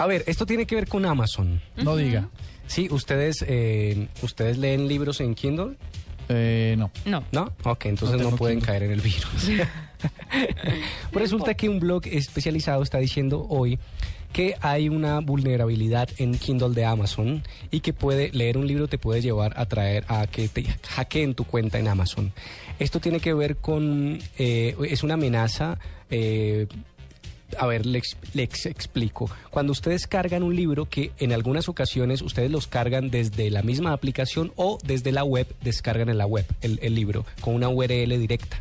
A ver, esto tiene que ver con Amazon. No diga. Sí, ustedes, eh, ustedes leen libros en Kindle, Eh, no. No. ¿no? Ok, entonces No pueden Kindle. caer en el virus. Resulta que un blog especializado está diciendo hoy que hay una vulnerabilidad en Kindle de Amazon y que puede leer un libro te puede llevar a traer a que te hackeen tu cuenta en Amazon. Esto tiene que ver con eh, es una amenaza. eh, a ver, les, les explico. Cuando ustedes cargan un libro, que en algunas ocasiones ustedes los cargan desde la misma aplicación o desde la web, descargan en la web el, el libro con una URL directa.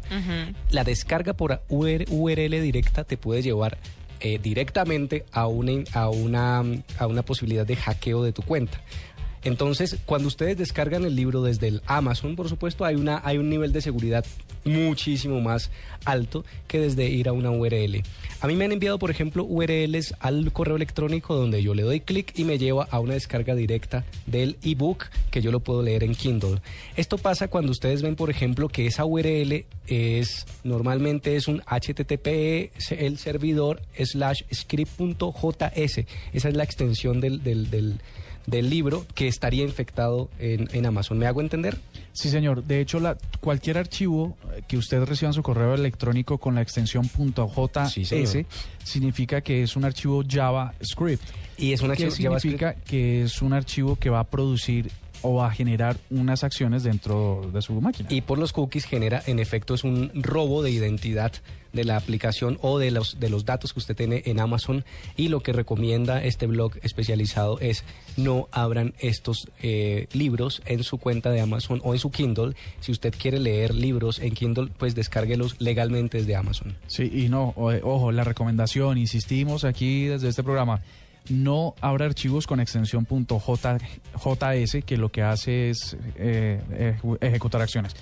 La descarga por UR URL directa te puede llevar eh, directamente a una, a, una, a una posibilidad de hackeo de tu cuenta. Entonces, cuando ustedes descargan el libro desde el Amazon, por supuesto, hay, una, hay un nivel de seguridad muchísimo más alto que desde ir a una URL. A mí me han enviado, por ejemplo, URLs al correo electrónico donde yo le doy clic y me lleva a una descarga directa del ebook que yo lo puedo leer en Kindle. Esto pasa cuando ustedes ven, por ejemplo, que esa URL es normalmente es un HTTP, el servidor slash script.js. Esa es la extensión del, del, del del libro que estaría infectado en, en Amazon. ¿Me hago entender? Sí, señor. De hecho, la, cualquier archivo eh, que usted reciba en su correo electrónico con la extensión .js Sí, significa que es un archivo JavaScript. Y es una ¿Qué significa que es un archivo que va a producir o va a generar unas acciones dentro de su máquina? y por los cookies genera en efecto es un robo de identidad de la aplicación o de los de los datos que usted tiene en Amazon. Y lo que recomienda este blog especializado es no abran estos eh, libros en su cuenta de Amazon o en su Kindle. Si usted quiere leer libros en Kindle pues descárguelos legalmente desde Amazon. Sí, y no, ojo, la recomendación, insistimos aquí desde este programa, no abra archivos con extensión .js que lo que hace es eh, ejecu- ejecutar acciones.